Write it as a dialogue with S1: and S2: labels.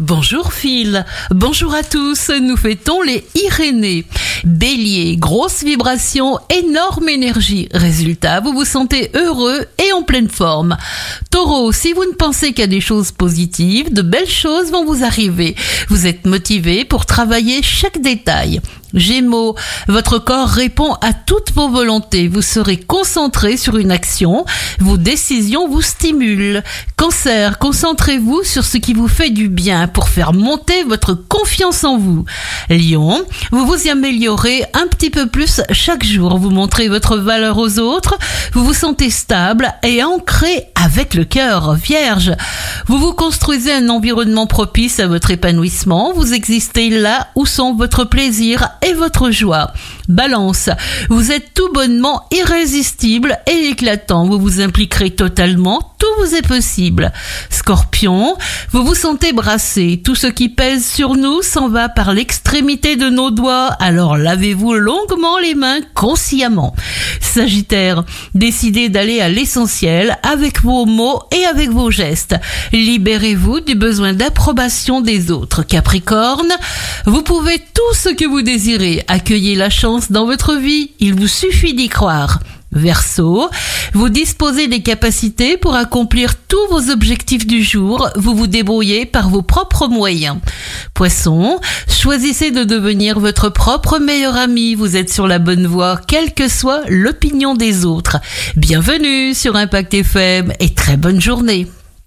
S1: Bonjour Phil, bonjour à tous, nous fêtons les Irénées. Bélier, grosse vibration, énorme énergie. Résultat, vous vous sentez heureux et en pleine forme. Taureau, si vous ne pensez qu'à des choses positives, de belles choses vont vous arriver. Vous êtes motivé pour travailler chaque détail. Gémeaux, votre corps répond à toutes vos volontés. Vous serez concentré sur une action. Vos décisions vous stimulent. Cancer, concentrez-vous sur ce qui vous fait du bien pour faire monter votre confiance en vous. Lion, vous vous améliorez un petit peu plus chaque jour. Vous montrez votre valeur aux autres. Vous vous sentez stable et ancré avec le cœur. Vierge, vous vous construisez un environnement propice à votre épanouissement. Vous existez là où sont votre plaisir et votre joie. Balance, vous êtes tout bonnement irrésistible et éclatant. Vous vous impliquerez totalement, vous est possible. Scorpion, vous vous sentez brassé. Tout ce qui pèse sur nous s'en va par l'extrémité de nos doigts. Alors lavez-vous longuement les mains consciemment. Sagittaire, décidez d'aller à l'essentiel avec vos mots et avec vos gestes. Libérez-vous du besoin d'approbation des autres. Capricorne, vous pouvez tout ce que vous désirez. Accueillez la chance dans votre vie. Il vous suffit d'y croire. Verseau, vous disposez des capacités pour accomplir tous vos objectifs du jour, vous vous débrouillez par vos propres moyens. Poisson, choisissez de devenir votre propre meilleur ami, vous êtes sur la bonne voie, quelle que soit l'opinion des autres. Bienvenue sur Impact FM et très bonne journée.